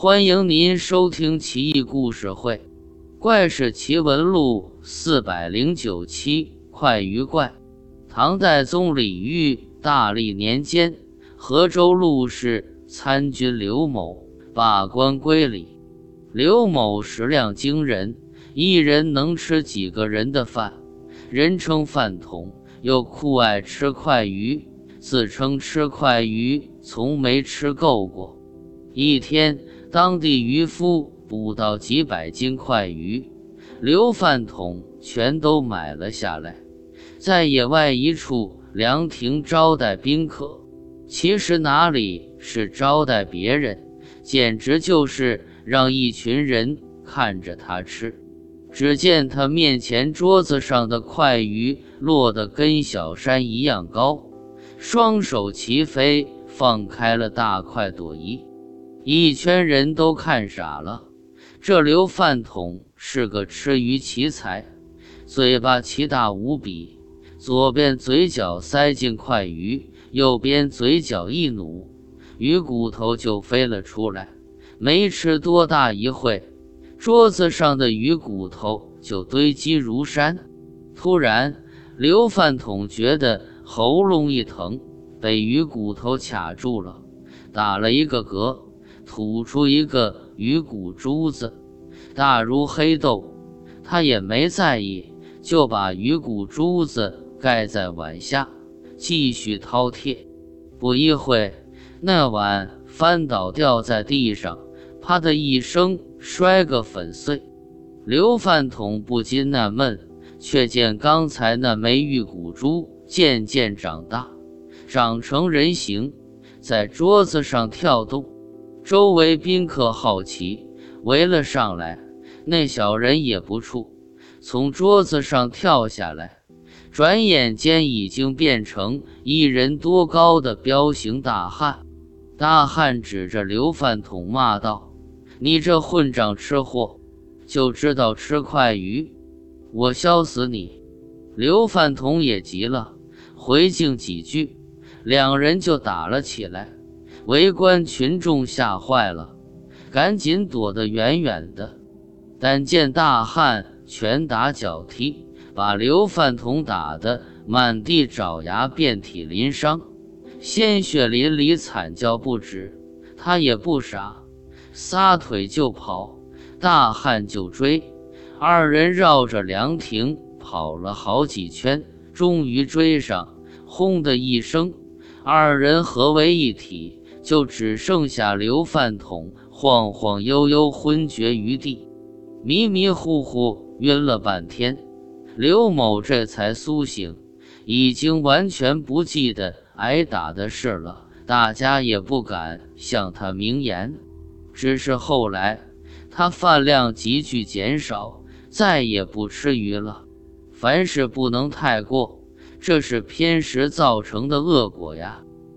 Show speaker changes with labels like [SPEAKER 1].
[SPEAKER 1] 欢迎您收听《奇异故事会·怪事奇闻录》四百零九期《快鱼怪》。唐代宗李煜大历年间，河州陆氏参军刘某罢官归里。刘某食量惊人，一人能吃几个人的饭，人称饭桶，又酷爱吃快鱼，自称吃快鱼从没吃够过。一天。当地渔夫捕到几百斤快鱼，刘饭桶全都买了下来，在野外一处凉亭招待宾客。其实哪里是招待别人，简直就是让一群人看着他吃。只见他面前桌子上的快鱼落得跟小山一样高，双手齐飞，放开了大快朵颐。一圈人都看傻了，这刘饭桶是个吃鱼奇才，嘴巴奇大无比，左边嘴角塞进块鱼，右边嘴角一努，鱼骨头就飞了出来。没吃多大一会，桌子上的鱼骨头就堆积如山。突然，刘饭桶觉得喉咙一疼，被鱼骨头卡住了，打了一个嗝。吐出一个鱼骨珠子，大如黑豆，他也没在意，就把鱼骨珠子盖在碗下，继续饕餮。不一会，那碗翻倒掉在地上，啪的一声摔个粉碎。刘饭桶不禁纳闷，却见刚才那枚玉骨珠渐渐长大，长成人形，在桌子上跳动。周围宾客好奇，围了上来。那小人也不怵，从桌子上跳下来，转眼间已经变成一人多高的彪形大汉。大汉指着刘饭桶骂道：“你这混账吃货，就知道吃快鱼！我削死你！”刘饭桶也急了，回敬几句，两人就打了起来。围观群众吓坏了，赶紧躲得远远的。但见大汉拳打脚踢，把刘饭桶打得满地找牙、遍体鳞伤，鲜血淋漓，惨叫不止。他也不傻，撒腿就跑，大汉就追。二人绕着凉亭跑了好几圈，终于追上。轰的一声，二人合为一体。就只剩下刘饭桶晃晃悠悠昏厥于地，迷迷糊糊晕了半天，刘某这才苏醒，已经完全不记得挨打的事了。大家也不敢向他明言，只是后来他饭量急剧减少，再也不吃鱼了。凡事不能太过，这是偏食造成的恶果呀。